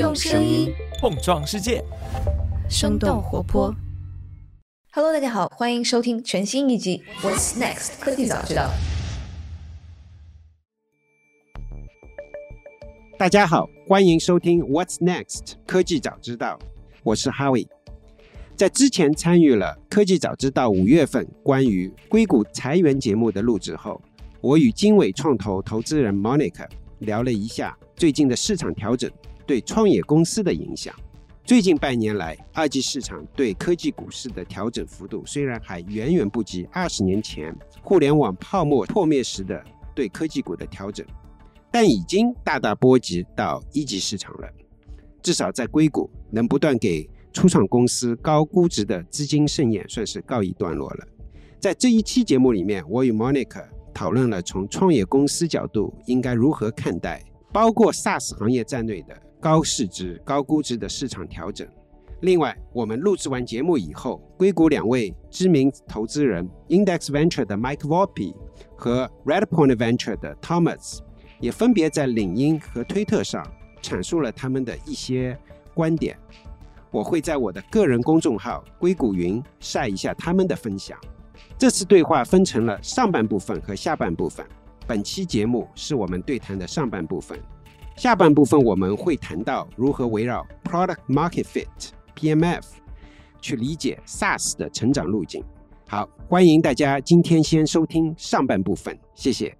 用声音碰撞世界，生动活泼。Hello，大家好，欢迎收听全新一集《What's Next 科技早知道》。大家好，欢迎收听 What's Next 科技早知道，我是 Howie。在之前参与了科技早知道五月份关于硅谷裁员节目的录制后，我与经纬创投投资人 Monica 聊了一下最近的市场调整对创业公司的影响。最近半年来，二级市场对科技股市的调整幅度虽然还远远不及二十年前互联网泡沫破灭时的对科技股的调整。但已经大大波及到一级市场了，至少在硅谷能不断给初创公司高估值的资金盛宴算是告一段落了。在这一期节目里面，我与 Monica 讨论了从创业公司角度应该如何看待包括 SaaS 行业在内的高市值、高估值的市场调整。另外，我们录制完节目以后，硅谷两位知名投资人 Index Venture 的 Mike Volpe 和 Redpoint Venture 的 Thomas。也分别在领英和推特上阐述了他们的一些观点。我会在我的个人公众号“硅谷云”晒一下他们的分享。这次对话分成了上半部分和下半部分。本期节目是我们对谈的上半部分，下半部分我们会谈到如何围绕 Product Market Fit（PMF） 去理解 SaaS 的成长路径。好，欢迎大家今天先收听上半部分，谢谢。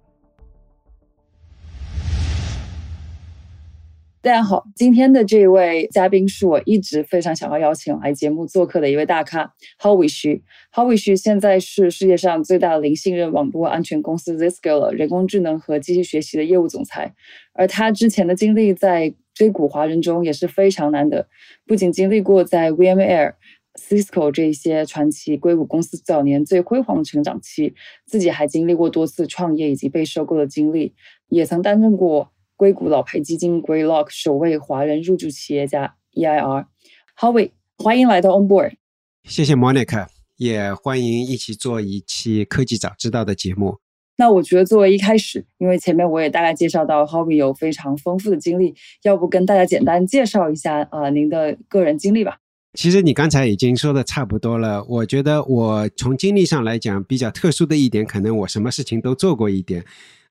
大家好，今天的这位嘉宾是我一直非常想要邀请来节目做客的一位大咖，Howie 徐。Howie 徐现在是世界上最大的零信任网络安全公司 Zscaler 人工智能和机器学习的业务总裁，而他之前的经历在硅谷华人中也是非常难得，不仅经历过在 VMware、Cisco 这些传奇硅谷公司早年最辉煌的成长期，自己还经历过多次创业以及被收购的经历，也曾担任过。硅谷老牌基金 Greylock 首位华人入驻企业家 EIR，Howie，欢迎来到 On Board。谢谢 Monica，也欢迎一起做一期科技早知道的节目。那我觉得作为一开始，因为前面我也大概介绍到 Howie 有非常丰富的经历，要不跟大家简单介绍一下啊您的个人经历吧。其实你刚才已经说的差不多了。我觉得我从经历上来讲比较特殊的一点，可能我什么事情都做过一点。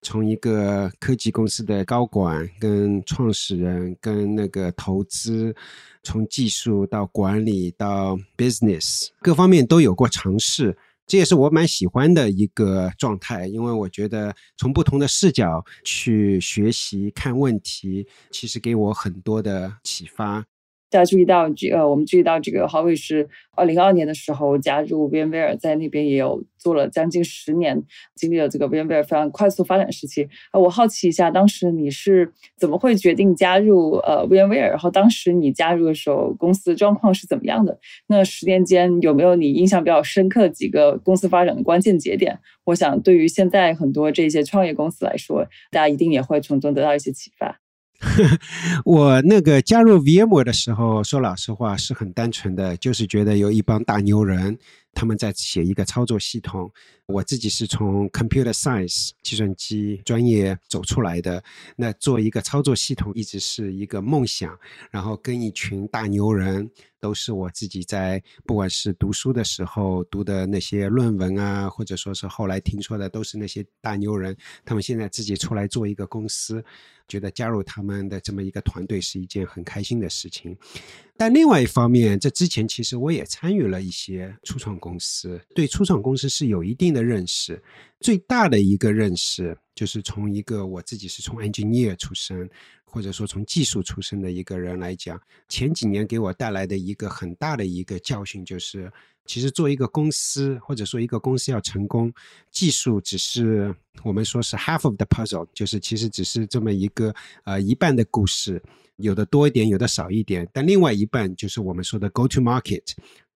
从一个科技公司的高管、跟创始人、跟那个投资，从技术到管理到 business 各方面都有过尝试，这也是我蛮喜欢的一个状态，因为我觉得从不同的视角去学习看问题，其实给我很多的启发。大家注意到这呃，我们注意到这个郝伟是二零二二年的时候加入 VMware，在那边也有做了将近十年，经历了这个 VMware 非常快速发展时期。啊，我好奇一下，当时你是怎么会决定加入呃 VMware？然后当时你加入的时候，公司状况是怎么样的？那十年间有没有你印象比较深刻的几个公司发展的关键节点？我想对于现在很多这些创业公司来说，大家一定也会从中得到一些启发。我那个加入 VM 的时候，说老实话是很单纯的，就是觉得有一帮大牛人，他们在写一个操作系统。我自己是从 Computer Science 计算机专业走出来的，那做一个操作系统一直是一个梦想。然后跟一群大牛人，都是我自己在不管是读书的时候读的那些论文啊，或者说是后来听说的，都是那些大牛人。他们现在自己出来做一个公司。觉得加入他们的这么一个团队是一件很开心的事情，但另外一方面，这之前其实我也参与了一些初创公司，对初创公司是有一定的认识。最大的一个认识就是从一个我自己是从 engineer 出身，或者说从技术出身的一个人来讲，前几年给我带来的一个很大的一个教训就是，其实做一个公司或者说一个公司要成功，技术只是我们说是 half of the puzzle，就是其实只是这么一个呃一半的故事，有的多一点，有的少一点，但另外一半就是我们说的 go to market。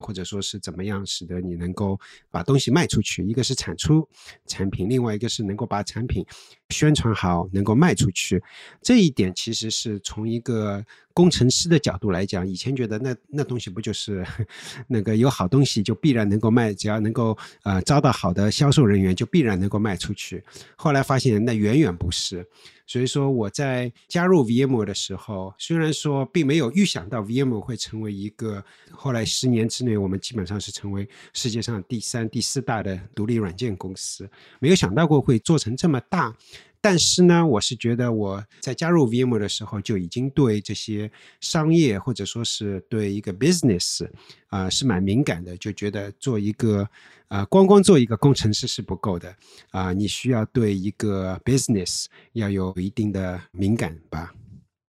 或者说是怎么样使得你能够把东西卖出去？一个是产出产品，另外一个是能够把产品宣传好，能够卖出去。这一点其实是从一个工程师的角度来讲，以前觉得那那东西不就是 那个有好东西就必然能够卖，只要能够呃招到好的销售人员就必然能够卖出去。后来发现那远远不是。所以说我在加入 VM 的时候，虽然说并没有预想到 VM 会成为一个后来十年之内我们基本上是成为世界上第三、第四大的独立软件公司，没有想到过会做成这么大。但是呢，我是觉得我在加入 VMware 的时候就已经对这些商业或者说是对一个 business 啊是蛮敏感的，就觉得做一个啊光光做一个工程师是不够的啊，你需要对一个 business 要有一定的敏感吧。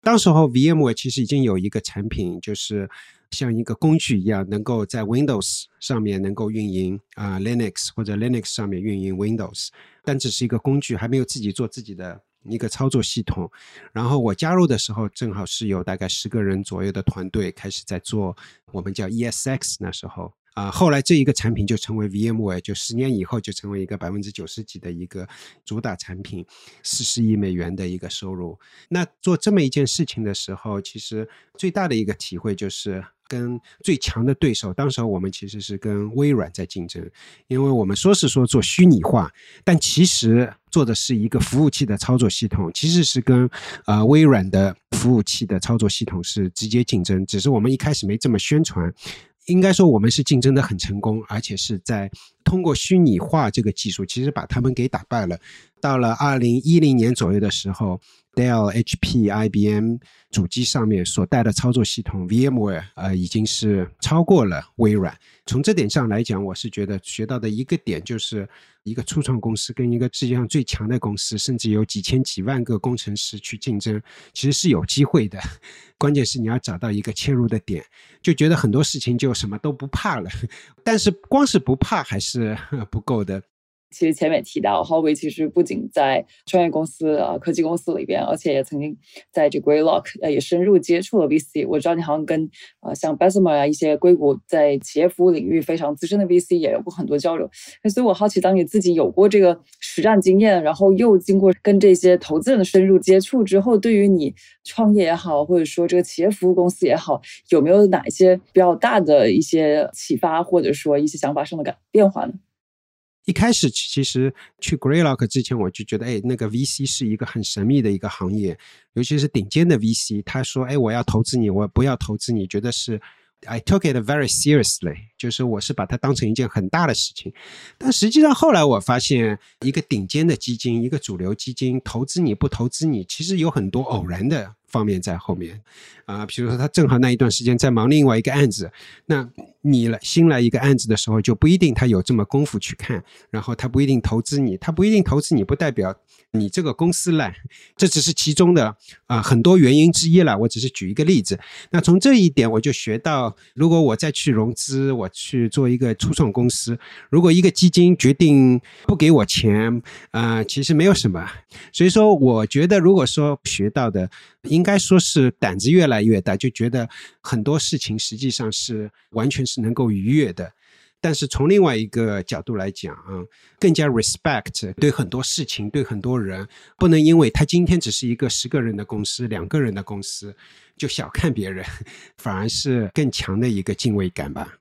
当时候 VMware 其实已经有一个产品，就是像一个工具一样，能够在 Windows 上面能够运营啊 Linux 或者 Linux 上面运营 Windows。但只是一个工具，还没有自己做自己的一个操作系统。然后我加入的时候，正好是有大概十个人左右的团队开始在做，我们叫 ESX 那时候啊。后来这一个产品就成为 VMware，就十年以后就成为一个百分之九十几的一个主打产品，四十亿美元的一个收入。那做这么一件事情的时候，其实最大的一个体会就是。跟最强的对手，当时我们其实是跟微软在竞争，因为我们说是说做虚拟化，但其实做的是一个服务器的操作系统，其实是跟呃微软的服务器的操作系统是直接竞争，只是我们一开始没这么宣传。应该说我们是竞争的很成功，而且是在通过虚拟化这个技术，其实把他们给打败了。到了二零一零年左右的时候。Dell、HP、IBM 主机上面所带的操作系统 VMware，呃，已经是超过了微软。从这点上来讲，我是觉得学到的一个点，就是一个初创公司跟一个世界上最强的公司，甚至有几千几万个工程师去竞争，其实是有机会的。关键是你要找到一个切入的点，就觉得很多事情就什么都不怕了。但是光是不怕还是 不够的。其实前面提到 h o w i 其实不仅在创业公司啊、科技公司里边，而且也曾经在这 Greylock 呃也深入接触了 VC。我知道你好像跟呃像 Bessemer 啊一些硅谷在企业服务领域非常资深的 VC 也有过很多交流。所以我好奇，当你自己有过这个实战经验，然后又经过跟这些投资人的深入接触之后，对于你创业也好，或者说这个企业服务公司也好，有没有哪一些比较大的一些启发，或者说一些想法上的改变化呢？一开始其实去 Greylock 之前，我就觉得，哎，那个 VC 是一个很神秘的一个行业，尤其是顶尖的 VC。他说，哎，我要投资你，我不要投资你，觉得是 I took it very seriously，就是我是把它当成一件很大的事情。但实际上后来我发现，一个顶尖的基金，一个主流基金投资你不投资你，其实有很多偶然的方面在后面。啊，比如说他正好那一段时间在忙另外一个案子，那。你来新来一个案子的时候，就不一定他有这么功夫去看，然后他不一定投资你，他不一定投资你，不代表你这个公司烂，这只是其中的啊很多原因之一了。我只是举一个例子。那从这一点我就学到，如果我再去融资，我去做一个初创公司，如果一个基金决定不给我钱，啊，其实没有什么。所以说，我觉得如果说学到的，应该说是胆子越来越大，就觉得很多事情实际上是完全是。能够逾越的，但是从另外一个角度来讲啊，更加 respect 对很多事情，对很多人，不能因为他今天只是一个十个人的公司、两个人的公司，就小看别人，反而是更强的一个敬畏感吧。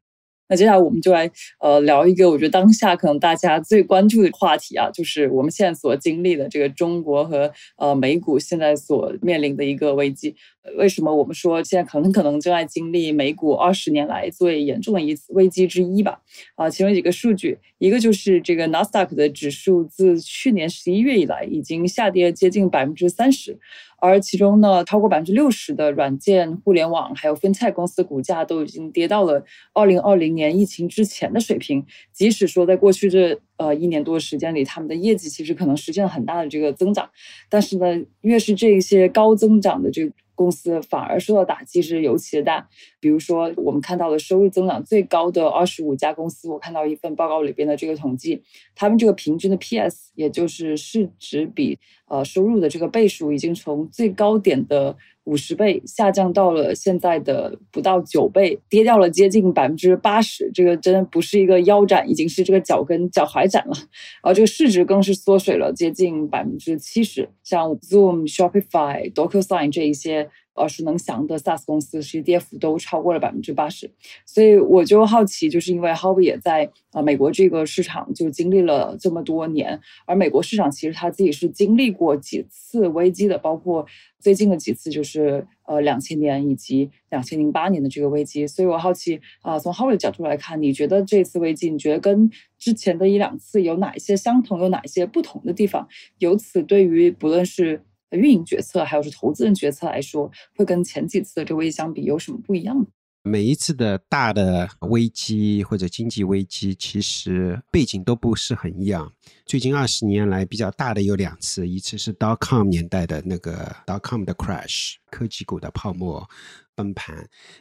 那接下来我们就来呃聊一个我觉得当下可能大家最关注的话题啊，就是我们现在所经历的这个中国和呃美股现在所面临的一个危机。为什么我们说现在可能可能正在经历美股二十年来最严重的一次危机之一吧？啊，其中几个数据，一个就是这个纳斯达克的指数自去年十一月以来已经下跌接近百分之三十。而其中呢，超过百分之六十的软件、互联网还有分菜公司股价都已经跌到了二零二零年疫情之前的水平。即使说在过去这呃一年多的时间里，他们的业绩其实可能实现了很大的这个增长，但是呢，越是这些高增长的这个。公司反而受到打击是尤其的大，比如说我们看到了收入增长最高的二十五家公司，我看到一份报告里边的这个统计，他们这个平均的 PS，也就是市值比呃收入的这个倍数，已经从最高点的。五十倍下降到了现在的不到九倍，跌掉了接近百分之八十。这个真的不是一个腰斩，已经是这个脚跟脚踝斩了。而这个市值更是缩水了接近百分之七十。像 Zoom、Shopify、DocuSign 这一些耳熟能详的 SaaS 公司，其实跌幅都超过了百分之八十。所以我就好奇，就是因为 h o b y 也在啊美国这个市场就经历了这么多年，而美国市场其实他自己是经历过几次危机的，包括最近的几次，就是呃两千年以及两千零八年的这个危机。所以我好奇啊，从 h o b y 的角度来看，你觉得这次危机，你觉得跟之前的一两次有哪一些相同，有哪一些不同的地方？由此对于不论是运营决策，还有是投资人决策来说，会跟前几次的这个危机相比有什么不一样？每一次的大的危机或者经济危机，其实背景都不是很一样。最近二十年来比较大的有两次，一次是 dot com 年代的那个 dot com 的 crash，科技股的泡沫崩盘；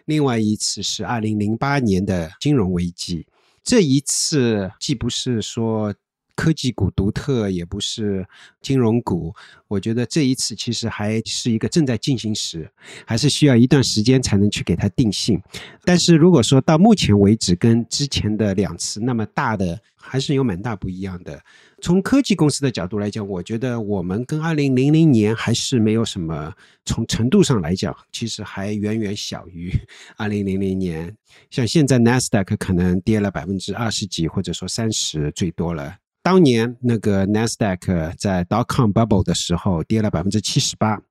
另外一次是二零零八年的金融危机。这一次既不是说。科技股独特也不是金融股，我觉得这一次其实还是一个正在进行时，还是需要一段时间才能去给它定性。但是如果说到目前为止跟之前的两次那么大的，还是有蛮大不一样的。从科技公司的角度来讲，我觉得我们跟二零零零年还是没有什么，从程度上来讲，其实还远远小于 二零零零年。像现在 NASDAQ 可能跌了百分之二十几，或者说三十最多了。当年那个 Nasdaq 在 dot com bubble 的时候跌了百分之七十八，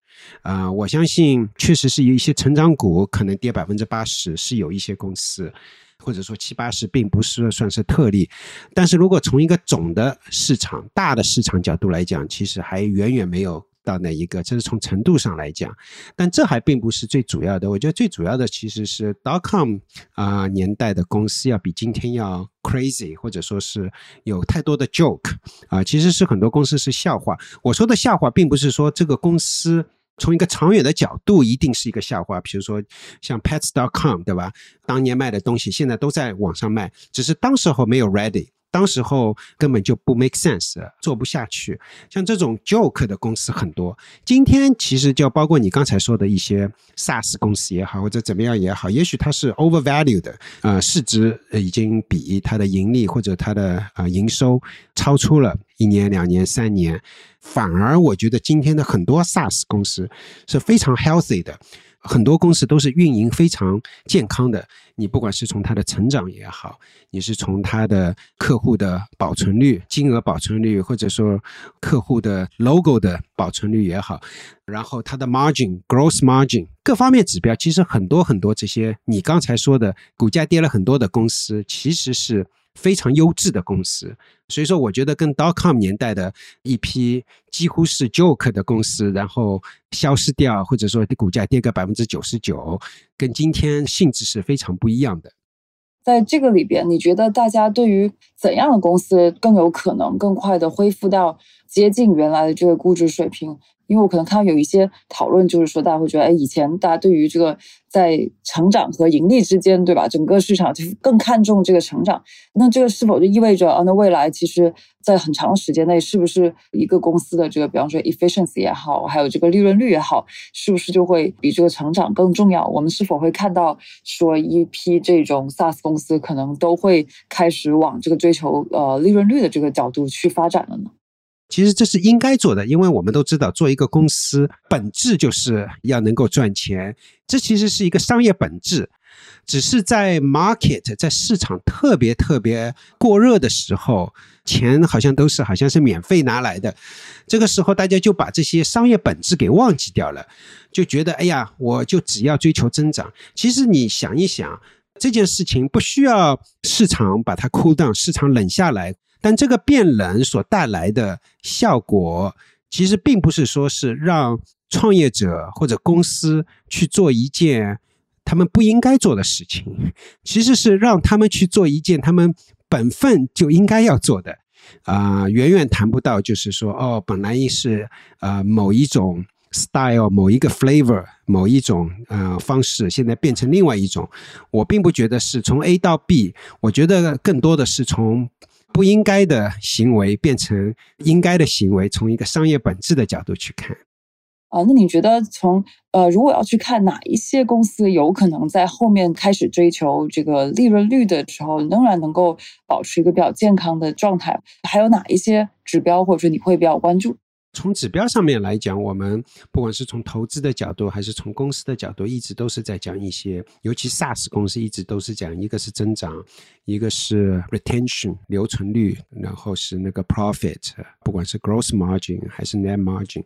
啊，我相信确实是有一些成长股可能跌百分之八十，是有一些公司，或者说七八十，并不是算是特例。但是如果从一个总的市场、大的市场角度来讲，其实还远远没有。到哪一个？这是从程度上来讲，但这还并不是最主要的。我觉得最主要的其实是 dot com 啊年代的公司要比今天要 crazy，或者说是有太多的 joke 啊，其实是很多公司是笑话。我说的笑话，并不是说这个公司从一个长远的角度一定是一个笑话。比如说像 pets dot com 对吧？当年卖的东西现在都在网上卖，只是当时候没有 ready。当时候根本就不 make sense，做不下去。像这种 joke 的公司很多。今天其实就包括你刚才说的一些 SaaS 公司也好，或者怎么样也好，也许它是 overvalued，呃，市值已经比它的盈利或者它的呃营收超出了一年、两年、三年。反而我觉得今天的很多 SaaS 公司是非常 healthy 的。很多公司都是运营非常健康的，你不管是从它的成长也好，你是从它的客户的保存率、金额保存率，或者说客户的 logo 的保存率也好，然后它的 margin、gross margin 各方面指标，其实很多很多这些你刚才说的股价跌了很多的公司，其实是。非常优质的公司，所以说我觉得跟 dot com 年代的一批几乎是 joke 的公司，然后消失掉，或者说股价跌个百分之九十九，跟今天性质是非常不一样的。在这个里边，你觉得大家对于怎样的公司更有可能更快的恢复到接近原来的这个估值水平？因为我可能看到有一些讨论，就是说大家会觉得，哎，以前大家对于这个在成长和盈利之间，对吧？整个市场就是更看重这个成长。那这个是否就意味着啊？那未来其实，在很长时间内，是不是一个公司的这个，比方说 efficiency 也好，还有这个利润率也好，是不是就会比这个成长更重要？我们是否会看到说一批这种 SaaS 公司可能都会开始往这个追求呃利润率的这个角度去发展了呢？其实这是应该做的，因为我们都知道，做一个公司本质就是要能够赚钱，这其实是一个商业本质。只是在 market 在市场特别特别过热的时候，钱好像都是好像是免费拿来的，这个时候大家就把这些商业本质给忘记掉了，就觉得哎呀，我就只要追求增长。其实你想一想，这件事情不需要市场把它 cool down，市场冷下来。但这个变冷所带来的效果，其实并不是说是让创业者或者公司去做一件他们不应该做的事情，其实是让他们去做一件他们本分就应该要做的。啊，远远谈不到就是说，哦，本来是呃某一种 style、某一个 flavor、某一种呃方式，现在变成另外一种。我并不觉得是从 A 到 B，我觉得更多的是从。不应该的行为变成应该的行为，从一个商业本质的角度去看。啊，那你觉得从呃，如果要去看哪一些公司有可能在后面开始追求这个利润率的时候，仍然能够保持一个比较健康的状态？还有哪一些指标，或者说你会比较关注？从指标上面来讲，我们不管是从投资的角度，还是从公司的角度，一直都是在讲一些，尤其 SaaS 公司一直都是讲，一个是增长，一个是 retention 留存率，然后是那个 profit，不管是 gross margin 还是 net margin。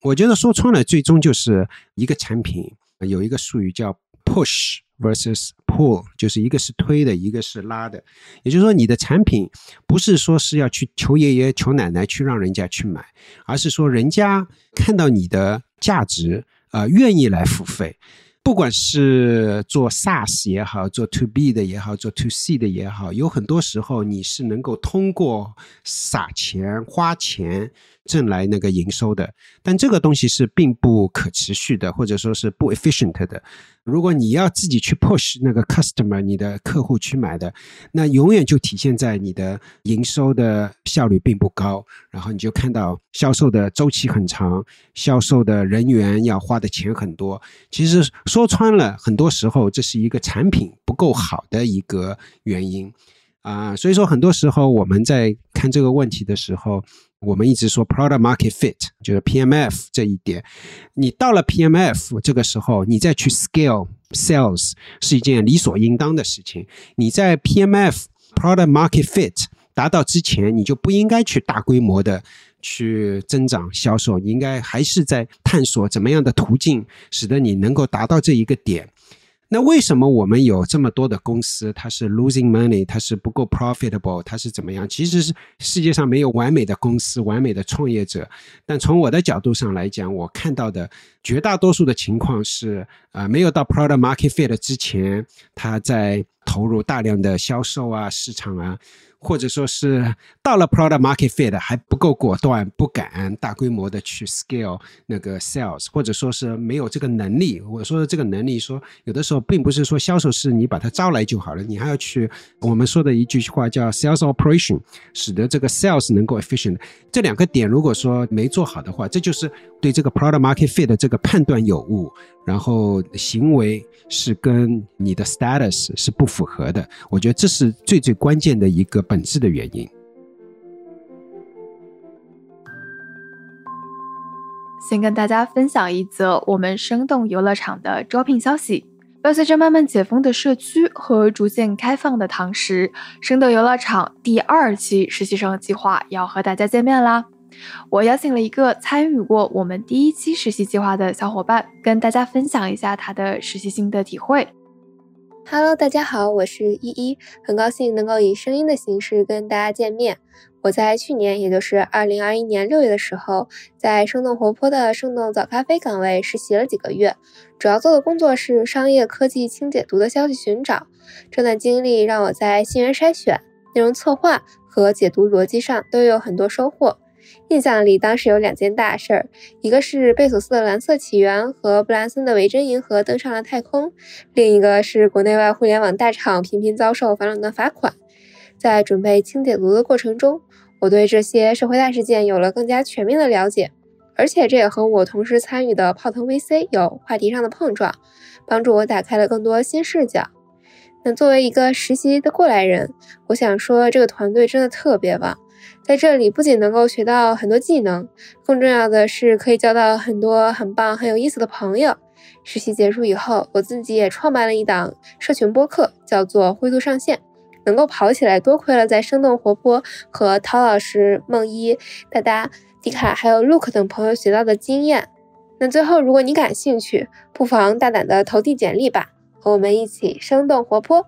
我觉得说穿了，最终就是一个产品有一个术语叫 push。Versus pull，就是一个是推的，一个是拉的。也就是说，你的产品不是说是要去求爷爷求奶奶去让人家去买，而是说人家看到你的价值，呃，愿意来付费。不管是做 SaaS 也好，做 To B 的也好，做 To C 的也好，有很多时候你是能够通过撒钱花钱。挣来那个营收的，但这个东西是并不可持续的，或者说是不 efficient 的。如果你要自己去 push 那个 customer，你的客户去买的，那永远就体现在你的营收的效率并不高。然后你就看到销售的周期很长，销售的人员要花的钱很多。其实说穿了，很多时候这是一个产品不够好的一个原因啊。所以说，很多时候我们在看这个问题的时候。我们一直说 product market fit，就是 PMF 这一点。你到了 PMF 这个时候，你再去 scale sales 是一件理所应当的事情。你在 PMF product market fit 达到之前，你就不应该去大规模的去增长销售，你应该还是在探索怎么样的途径，使得你能够达到这一个点。那为什么我们有这么多的公司，它是 losing money，它是不够 profitable，它是怎么样？其实是世界上没有完美的公司、完美的创业者。但从我的角度上来讲，我看到的绝大多数的情况是，呃，没有到 product market fit 之前，它在投入大量的销售啊、市场啊。或者说是到了 product market fit 还不够果断，不敢大规模的去 scale 那个 sales，或者说是没有这个能力。我说的这个能力，说有的时候并不是说销售是你把它招来就好了，你还要去我们说的一句话叫 sales operation，使得这个 sales 能够 efficient。这两个点如果说没做好的话，这就是对这个 product market fit 的这个判断有误。然后行为是跟你的 status 是不符符合的，我觉得这是最最关键的一个本质的原因。先跟大家分享一则我们生动游乐场的招聘消息。伴随着慢慢解封的社区和逐渐开放的堂食，生动游乐场第二期实习生计划要和大家见面啦。我邀请了一个参与过我们第一期实习计划的小伙伴，跟大家分享一下他的实习心得体会。Hello，大家好，我是依依，很高兴能够以声音的形式跟大家见面。我在去年，也就是二零二一年六月的时候，在生动活泼的生动早咖啡岗位实习了几个月，主要做的工作是商业科技轻解读的消息寻找。这段经历让我在信源筛选、内容策划和解读逻辑上都有很多收获。印象里，当时有两件大事儿，一个是贝索斯的蓝色起源和布兰森的维珍银河登上了太空，另一个是国内外互联网大厂频频遭受反垄断罚款。在准备清解读的过程中，我对这些社会大事件有了更加全面的了解，而且这也和我同时参与的泡腾 VC 有话题上的碰撞，帮助我打开了更多新视角。那作为一个实习的过来人，我想说，这个团队真的特别棒。在这里不仅能够学到很多技能，更重要的是可以交到很多很棒、很有意思的朋友。实习结束以后，我自己也创办了一档社群播客，叫做“灰度上线”。能够跑起来，多亏了在生动活泼和陶老师、梦一、大大、迪卡还有 Look 等朋友学到的经验。那最后，如果你感兴趣，不妨大胆的投递简历吧，和我们一起生动活泼。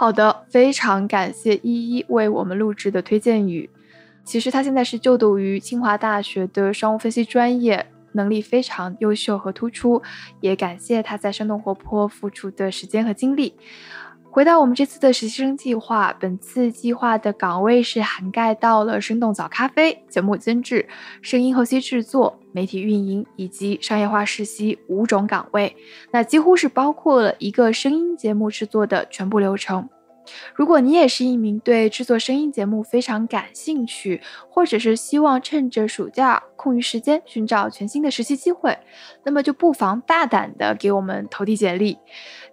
好的，非常感谢依依为我们录制的推荐语。其实他现在是就读于清华大学的商务分析专业，能力非常优秀和突出。也感谢他在生动活泼付出的时间和精力。回到我们这次的实习生计划，本次计划的岗位是涵盖到了生动早咖啡、节目监制、声音后期制作、媒体运营以及商业化实习五种岗位，那几乎是包括了一个声音节目制作的全部流程。如果你也是一名对制作声音节目非常感兴趣，或者是希望趁着暑假空余时间寻找全新的实习机会，那么就不妨大胆的给我们投递简历。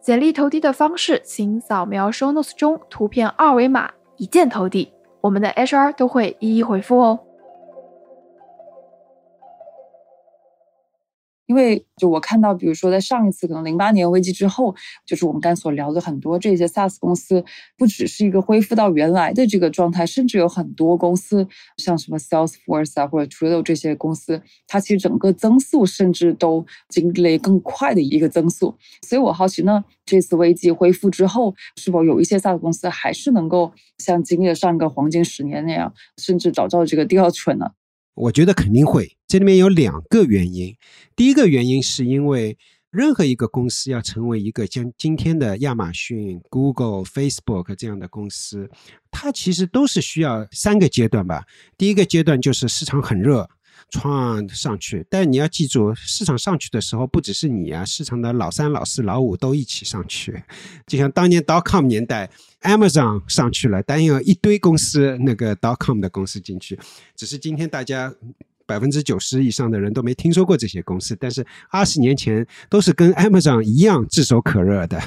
简历投递的方式，请扫描 show notes 中图片二维码，一键投递，我们的 HR 都会一一回复哦。因为就我看到，比如说在上一次可能零八年危机之后，就是我们刚所聊的很多这些 SaaS 公司，不只是一个恢复到原来的这个状态，甚至有很多公司，像什么 Salesforce 啊或者 Twilio 这些公司，它其实整个增速甚至都经历了更快的一个增速。所以我好奇呢，这次危机恢复之后，是否有一些 SaaS 公司还是能够像经历了上个黄金十年那样，甚至找到这个第二春呢？我觉得肯定会，这里面有两个原因。第一个原因是因为任何一个公司要成为一个像今天的亚马逊、Google、Facebook 这样的公司，它其实都是需要三个阶段吧。第一个阶段就是市场很热。创上去，但你要记住，市场上去的时候，不只是你啊，市场的老三、老四、老五都一起上去。就像当年 dot com 年代，Amazon 上去了，但有一堆公司那个 dot com 的公司进去，只是今天大家百分之九十以上的人都没听说过这些公司，但是二十年前都是跟 Amazon 一样炙手可热的。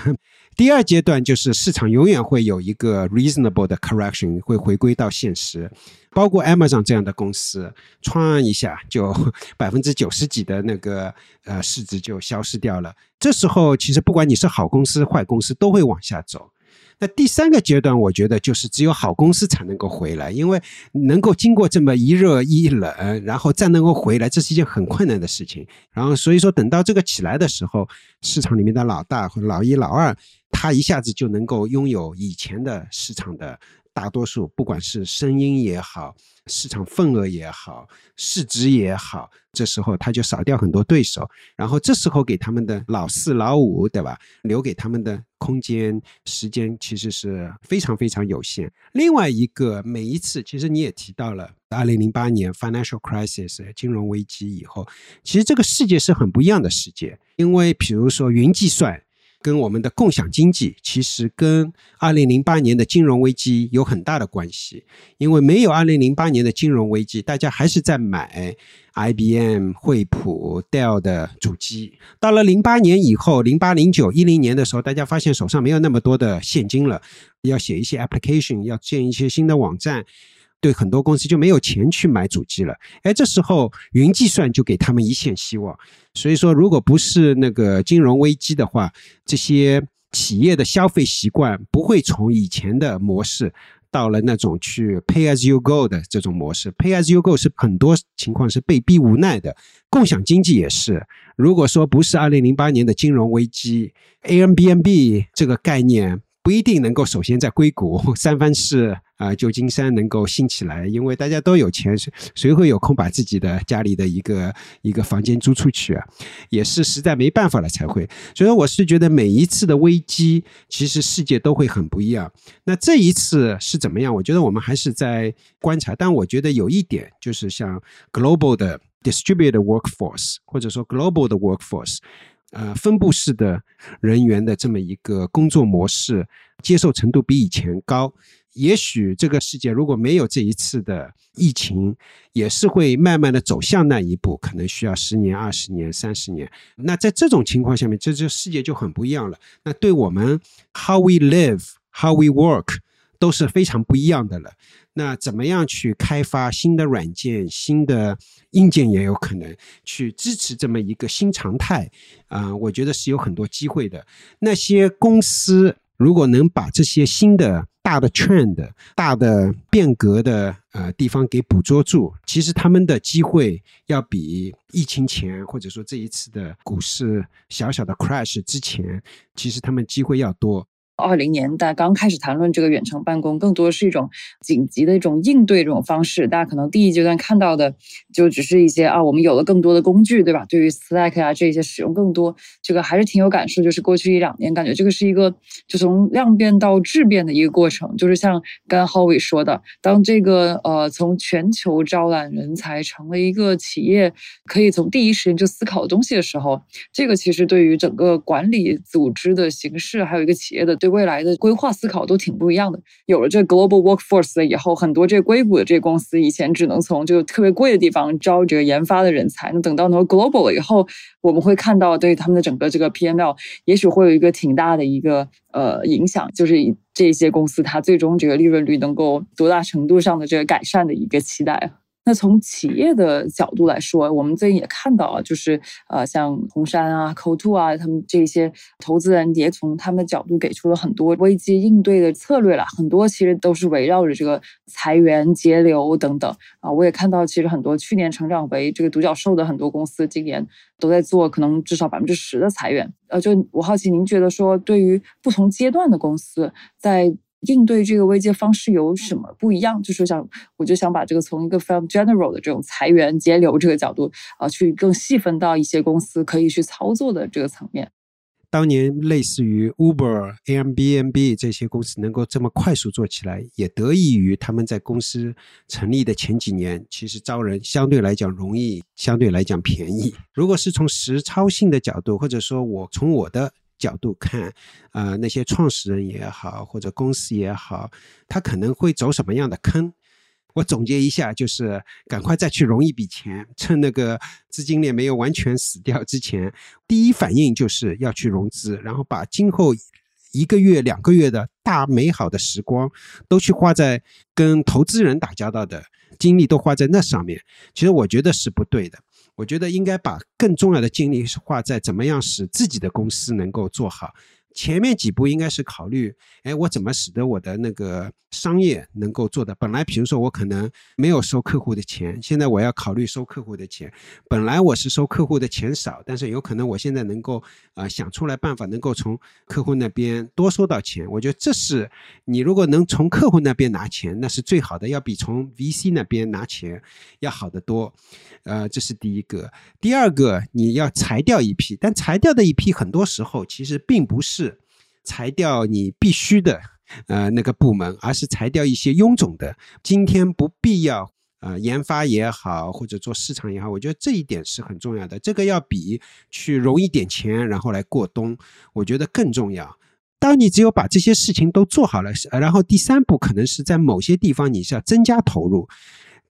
第二阶段就是市场永远会有一个 reasonable 的 correction，会回归到现实。包括 Amazon 这样的公司，创一下就 百分之九十几的那个呃市值就消失掉了。这时候其实不管你是好公司坏公司都会往下走。那第三个阶段，我觉得就是只有好公司才能够回来，因为能够经过这么一热一冷，然后再能够回来，这是一件很困难的事情。然后所以说，等到这个起来的时候，市场里面的老大或者老一、老二，他一下子就能够拥有以前的市场的。大多数不管是声音也好，市场份额也好，市值也好，这时候他就少掉很多对手，然后这时候给他们的老四、老五，对吧？留给他们的空间、时间其实是非常非常有限。另外一个，每一次其实你也提到了，二零零八年 financial crisis 金融危机以后，其实这个世界是很不一样的世界，因为比如说云计算。跟我们的共享经济其实跟二零零八年的金融危机有很大的关系，因为没有二零零八年的金融危机，大家还是在买 IBM、惠普、Dell 的主机。到了零八年以后，零八、零九、一零年的时候，大家发现手上没有那么多的现金了，要写一些 application，要建一些新的网站。对很多公司就没有钱去买主机了，哎，这时候云计算就给他们一线希望。所以说，如果不是那个金融危机的话，这些企业的消费习惯不会从以前的模式到了那种去 pay as you go 的这种模式。pay as you go 是很多情况是被逼无奈的，共享经济也是。如果说不是二零零八年的金融危机，Airbnb 这个概念。不一定能够首先在硅谷、三藩市啊、旧金山能够兴起来，因为大家都有钱，谁谁会有空把自己的家里的一个一个房间租出去啊？也是实在没办法了才会。所以我是觉得每一次的危机，其实世界都会很不一样。那这一次是怎么样？我觉得我们还是在观察。但我觉得有一点，就是像 global 的 distributed workforce，或者说 global 的 workforce。呃，分布式的人员的这么一个工作模式，接受程度比以前高。也许这个世界如果没有这一次的疫情，也是会慢慢的走向那一步，可能需要十年、二十年、三十年。那在这种情况下面，这这世界就很不一样了。那对我们 how we live, how we work 都是非常不一样的了。那怎么样去开发新的软件、新的硬件也有可能去支持这么一个新常态啊？我觉得是有很多机会的。那些公司如果能把这些新的大的 trend、大的变革的呃地方给捕捉住，其实他们的机会要比疫情前或者说这一次的股市小小的 crash 之前，其实他们机会要多。二零年代刚开始谈论这个远程办公，更多是一种紧急的一种应对这种方式。大家可能第一阶段看到的，就只是一些啊，我们有了更多的工具，对吧？对于 Slack 啊这些使用更多，这个还是挺有感受。就是过去一两年，感觉这个是一个就从量变到质变的一个过程。就是像刚浩伟说的，当这个呃从全球招揽人才成了一个企业可以从第一时间就思考的东西的时候，这个其实对于整个管理组织的形式，还有一个企业的对。未来的规划思考都挺不一样的。有了这 global workforce 以后，很多这硅谷的这公司以前只能从就特别贵的地方招这个研发的人才，那等到能 global 了以后，我们会看到对他们的整个这个 PNL 也许会有一个挺大的一个呃影响，就是这些公司它最终这个利润率能够多大程度上的这个改善的一个期待。那从企业的角度来说，我们最近也看到啊，就是呃，像红杉啊、，Coto 啊，他们这些投资人也从他们的角度给出了很多危机应对的策略了，很多其实都是围绕着这个裁员、节流等等啊。我也看到，其实很多去年成长为这个独角兽的很多公司，今年都在做可能至少百分之十的裁员。呃，就我好奇，您觉得说对于不同阶段的公司在。应对这个危机方式有什么不一样？就是想，我就想把这个从一个非常 general 的这种裁员节流这个角度啊，去更细分到一些公司可以去操作的这个层面。当年类似于 Uber、Airbnb 这些公司能够这么快速做起来，也得益于他们在公司成立的前几年，其实招人相对来讲容易，相对来讲便宜。如果是从实操性的角度，或者说我从我的。角度看，啊，那些创始人也好，或者公司也好，他可能会走什么样的坑？我总结一下，就是赶快再去融一笔钱，趁那个资金链没有完全死掉之前，第一反应就是要去融资，然后把今后一个月、两个月的大美好的时光都去花在跟投资人打交道的精力都花在那上面。其实我觉得是不对的。我觉得应该把更重要的精力花在怎么样使自己的公司能够做好。前面几步应该是考虑，哎，我怎么使得我的那个商业能够做的？本来，比如说我可能没有收客户的钱，现在我要考虑收客户的钱。本来我是收客户的钱少，但是有可能我现在能够啊想出来办法，能够从客户那边多收到钱。我觉得这是你如果能从客户那边拿钱，那是最好的，要比从 VC 那边拿钱要好得多。呃，这是第一个。第二个，你要裁掉一批，但裁掉的一批很多时候其实并不是。裁掉你必须的呃那个部门，而是裁掉一些臃肿的，今天不必要呃研发也好，或者做市场也好，我觉得这一点是很重要的。这个要比去融一点钱然后来过冬，我觉得更重要。当你只有把这些事情都做好了，然后第三步可能是在某些地方你是要增加投入，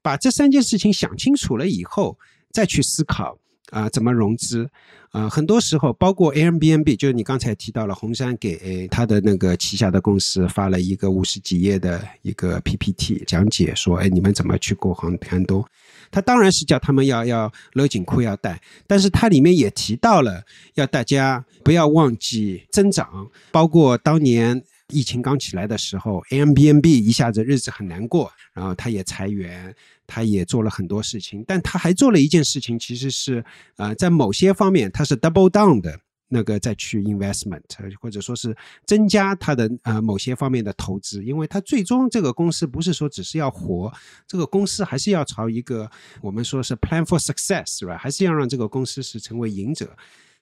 把这三件事情想清楚了以后，再去思考。啊，怎么融资？啊，很多时候，包括 Airbnb，就是你刚才提到了，红杉给他的那个旗下的公司发了一个五十几页的一个 PPT 讲解，说，哎，你们怎么去过杭寒冬？他当然是叫他们要要勒紧裤腰带，但是它里面也提到了，要大家不要忘记增长，包括当年。疫情刚起来的时候，Airbnb 一下子日子很难过，然后他也裁员，他也做了很多事情，但他还做了一件事情，其实是呃，在某些方面他是 double down 的那个再去 investment，或者说是增加他的呃某些方面的投资，因为他最终这个公司不是说只是要活，这个公司还是要朝一个我们说是 plan for success，是吧？还是要让这个公司是成为赢者。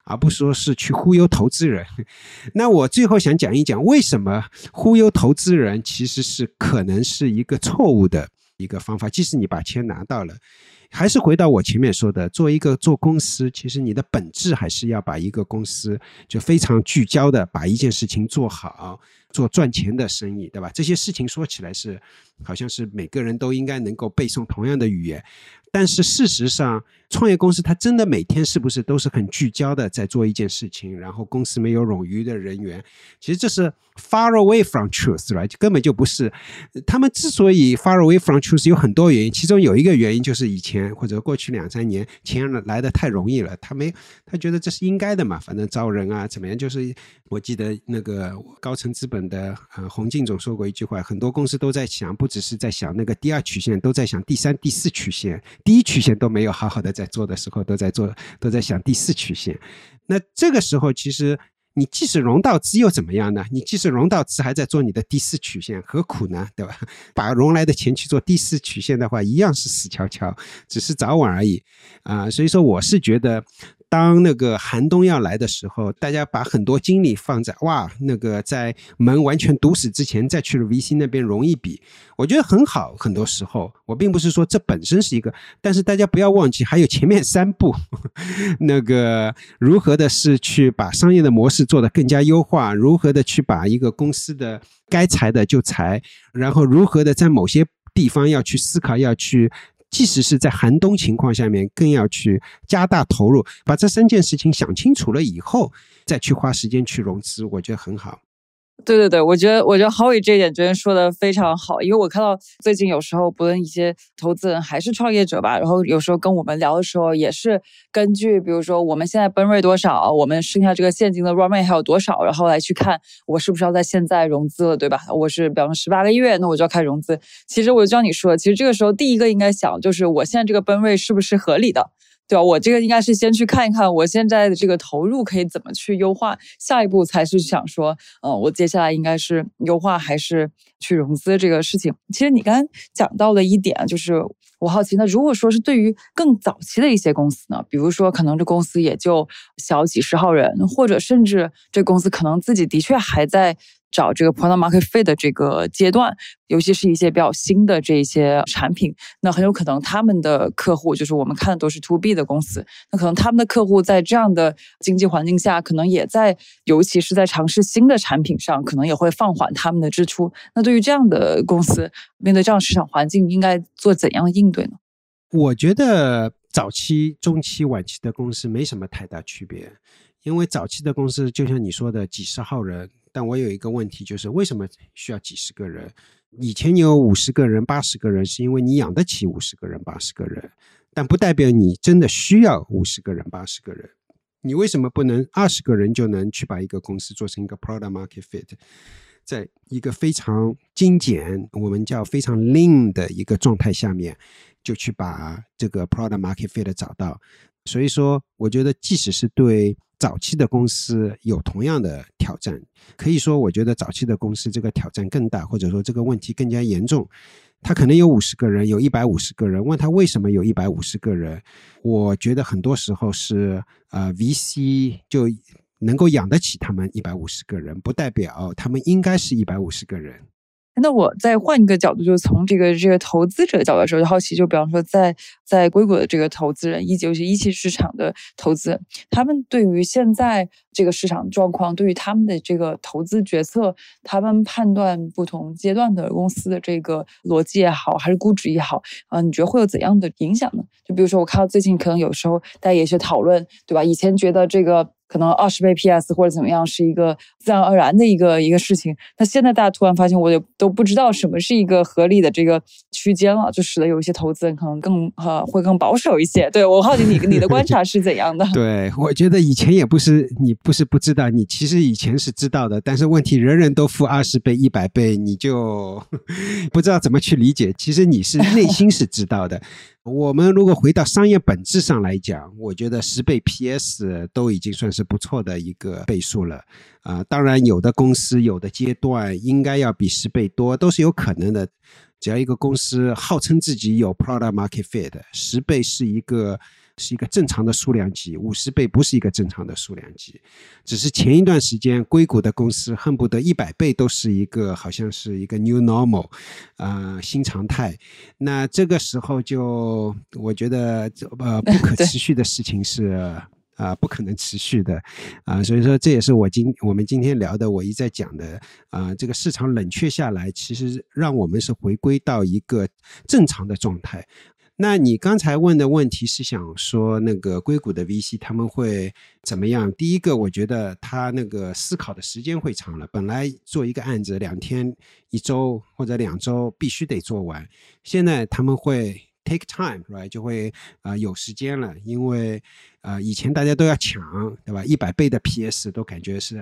而不说是去忽悠投资人，那我最后想讲一讲为什么忽悠投资人其实是可能是一个错误的一个方法。即使你把钱拿到了，还是回到我前面说的，做一个做公司，其实你的本质还是要把一个公司就非常聚焦的把一件事情做好，做赚钱的生意，对吧？这些事情说起来是好像是每个人都应该能够背诵同样的语言。但是事实上，创业公司它真的每天是不是都是很聚焦的在做一件事情？然后公司没有冗余的人员，其实这是 far away from truth，right？根本就不是。他们之所以 far away from truth，有很多原因，其中有一个原因就是以前或者过去两三年钱来的太容易了，他没他觉得这是应该的嘛，反正招人啊怎么样？就是我记得那个高层资本的呃洪进总说过一句话，很多公司都在想，不只是在想那个第二曲线，都在想第三、第四曲线。第一曲线都没有好好的在做的时候，都在做，都在想第四曲线。那这个时候，其实你即使融到资又怎么样呢？你即使融到资，还在做你的第四曲线，何苦呢？对吧？把融来的钱去做第四曲线的话，一样是死翘翘，只是早晚而已啊。所以说，我是觉得。当那个寒冬要来的时候，大家把很多精力放在哇，那个在门完全堵死之前再去 VC 那边融一笔，我觉得很好。很多时候，我并不是说这本身是一个，但是大家不要忘记还有前面三步，那个如何的是去把商业的模式做得更加优化，如何的去把一个公司的该裁的就裁，然后如何的在某些地方要去思考要去。即使是在寒冬情况下面，更要去加大投入，把这三件事情想清楚了以后，再去花时间去融资，我觉得很好。对对对，我觉得我觉得郝伟这一点觉得说的非常好，因为我看到最近有时候不论一些投资人还是创业者吧，然后有时候跟我们聊的时候，也是根据比如说我们现在 burn rate 多少，我们剩下这个现金的 run rate 还有多少，然后来去看我是不是要在现在融资了，对吧？我是比方说十八个月，那我就要开融资。其实我就像你说，其实这个时候第一个应该想就是我现在这个 burn rate 是不是合理的。对吧？我这个应该是先去看一看我现在的这个投入可以怎么去优化，下一步才是想说，嗯，我接下来应该是优化还是去融资这个事情。其实你刚刚讲到了一点，就是我好奇，那如果说是对于更早期的一些公司呢，比如说可能这公司也就小几十号人，或者甚至这公司可能自己的确还在。找这个 product market fit 的这个阶段，尤其是一些比较新的这些产品，那很有可能他们的客户就是我们看的都是 to B 的公司，那可能他们的客户在这样的经济环境下，可能也在，尤其是在尝试新的产品上，可能也会放缓他们的支出。那对于这样的公司，面对这样市场环境，应该做怎样的应对呢？我觉得早期、中期、晚期的公司没什么太大区别，因为早期的公司就像你说的几十号人。但我有一个问题，就是为什么需要几十个人？以前你有五十个人、八十个人，是因为你养得起五十个人、八十个人，但不代表你真的需要五十个人、八十个人。你为什么不能二十个人就能去把一个公司做成一个 product market fit，在一个非常精简，我们叫非常 lean 的一个状态下面，就去把这个 product market fit 找到？所以说，我觉得即使是对。早期的公司有同样的挑战，可以说，我觉得早期的公司这个挑战更大，或者说这个问题更加严重。他可能有五十个人，有一百五十个人，问他为什么有一百五十个人？我觉得很多时候是，呃，VC 就能够养得起他们一百五十个人，不代表他们应该是一百五十个人。那我再换一个角度，就是从这个这个投资者角度来说，就好奇，就比方说，在在硅谷的这个投资人，以及尤其一期市场的投资人，他们对于现在这个市场状况，对于他们的这个投资决策，他们判断不同阶段的公司的这个逻辑也好，还是估值也好，啊，你觉得会有怎样的影响呢？就比如说，我看到最近可能有时候大家也是讨论，对吧？以前觉得这个。可能二十倍 PS 或者怎么样是一个自然而然的一个一个事情，那现在大家突然发现，我也都不知道什么是一个合理的这个区间了，就使得有一些投资人可能更呃会更保守一些。对我好奇你你的观察是怎样的？对我觉得以前也不是你不是不知道，你其实以前是知道的，但是问题人人都付二十倍一百倍，你就 不知道怎么去理解。其实你是 内心是知道的。我们如果回到商业本质上来讲，我觉得十倍 PS 都已经算是不错的一个倍数了啊。当然，有的公司有的阶段应该要比十倍多，都是有可能的。只要一个公司号称自己有 product market fit，十倍是一个。是一个正常的数量级，五十倍不是一个正常的数量级，只是前一段时间硅谷的公司恨不得一百倍都是一个好像是一个 new normal，啊新常态。那这个时候就我觉得呃不 可持续的事情是啊不可能持续的啊，所以说这也是我今我们今天聊的我一再讲的啊这个市场冷却下来，其实让我们是回归到一个正常的状态。那你刚才问的问题是想说那个硅谷的 VC 他们会怎么样？第一个，我觉得他那个思考的时间会长了。本来做一个案子两天、一周或者两周必须得做完，现在他们会。Take time，right 就会啊有时间了，因为啊以前大家都要抢，对吧？一百倍的 PS 都感觉是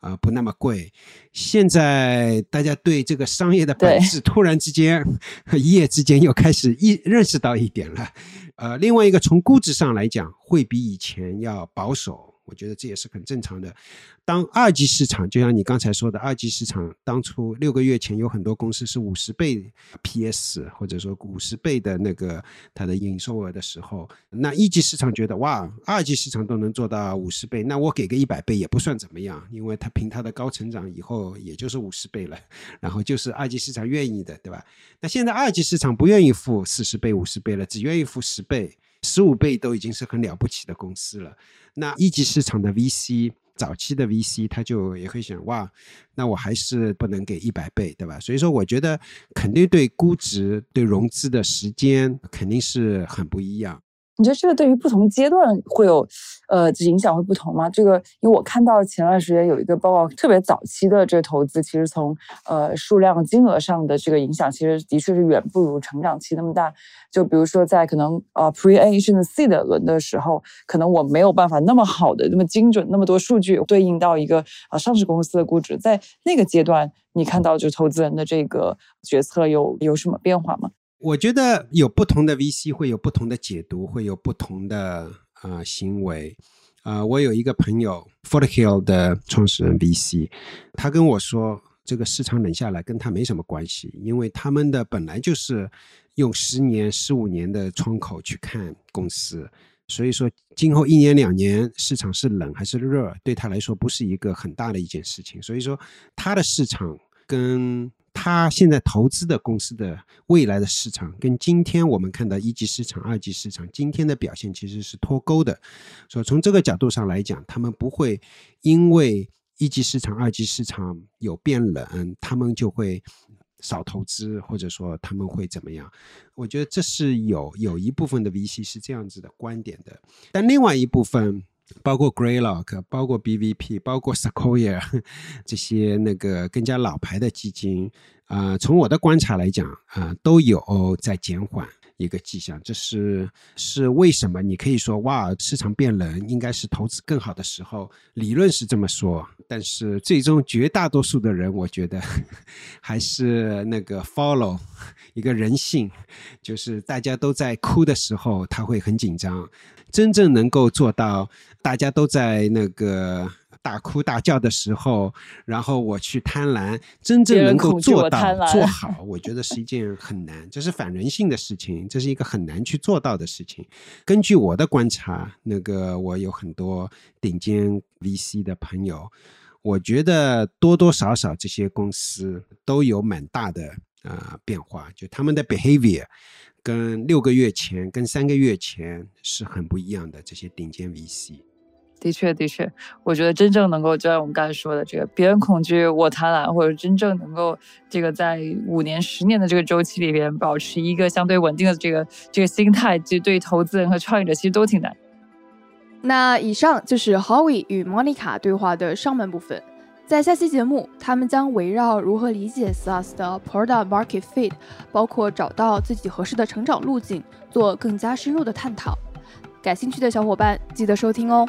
啊不那么贵，现在大家对这个商业的本质突然之间一夜之间又开始一认识到一点了。呃，另外一个从估值上来讲，会比以前要保守。我觉得这也是很正常的。当二级市场，就像你刚才说的，二级市场当初六个月前有很多公司是五十倍 PS，或者说五十倍的那个它的营收额的时候，那一级市场觉得哇，二级市场都能做到五十倍，那我给个一百倍也不算怎么样，因为它凭它的高成长以后也就是五十倍了，然后就是二级市场愿意的，对吧？那现在二级市场不愿意付四十倍、五十倍了，只愿意付十倍。十五倍都已经是很了不起的公司了。那一级市场的 VC，早期的 VC，他就也会想，哇，那我还是不能给一百倍，对吧？所以说，我觉得肯定对估值、对融资的时间肯定是很不一样。你觉得这个对于不同阶段会有，呃，影响会不同吗？这个，因为我看到前段时间有一个报告，特别早期的这个投资，其实从呃数量、金额上的这个影响，其实的确是远不如成长期那么大。就比如说在可能呃 Pre A 甚至 C 的轮的时候，可能我没有办法那么好的、那么精准、那么多数据对应到一个啊上市公司的估值，在那个阶段，你看到就投资人的这个决策有有什么变化吗？我觉得有不同的 VC 会有不同的解读，会有不同的呃行为。呃，我有一个朋友 f o r t Hill 的创始人 VC，他跟我说，这个市场冷下来跟他没什么关系，因为他们的本来就是用十年、十五年的窗口去看公司，所以说今后一年两年市场是冷还是热，对他来说不是一个很大的一件事情。所以说他的市场跟他现在投资的公司的未来的市场，跟今天我们看到一级市场、二级市场今天的表现其实是脱钩的。所以从这个角度上来讲，他们不会因为一级市场、二级市场有变冷，他们就会少投资，或者说他们会怎么样？我觉得这是有有一部分的 VC 是这样子的观点的，但另外一部分。包括 Greylock，包括 BVP，包括 Sequoia 这些那个更加老牌的基金，啊，从我的观察来讲，啊，都有在减缓。一个迹象。这是是为什么？你可以说哇，市场变冷，应该是投资更好的时候。理论是这么说，但是最终绝大多数的人，我觉得 还是那个 follow 一个人性，就是大家都在哭的时候，他会很紧张。真正能够做到，大家都在那个大哭大叫的时候，然后我去贪婪，真正能够做到做好，我觉得是一件很难，这是反人性的事情，这是一个很难去做到的事情。根据我的观察，那个我有很多顶尖 VC 的朋友，我觉得多多少少这些公司都有蛮大的呃变化，就他们的 behavior。跟六个月前、跟三个月前是很不一样的。这些顶尖 VC，的确，的确，我觉得真正能够，就像我们刚才说的，这个别人恐惧我贪婪，或者真正能够这个在五年、十年的这个周期里边保持一个相对稳定的这个这个心态，其实对投资人和创业者其实都挺难。那以上就是 Howie 与 Monica 对话的上半部分。在下期节目，他们将围绕如何理解 SaaS 的 Product Market Fit，包括找到自己合适的成长路径，做更加深入的探讨。感兴趣的小伙伴记得收听哦。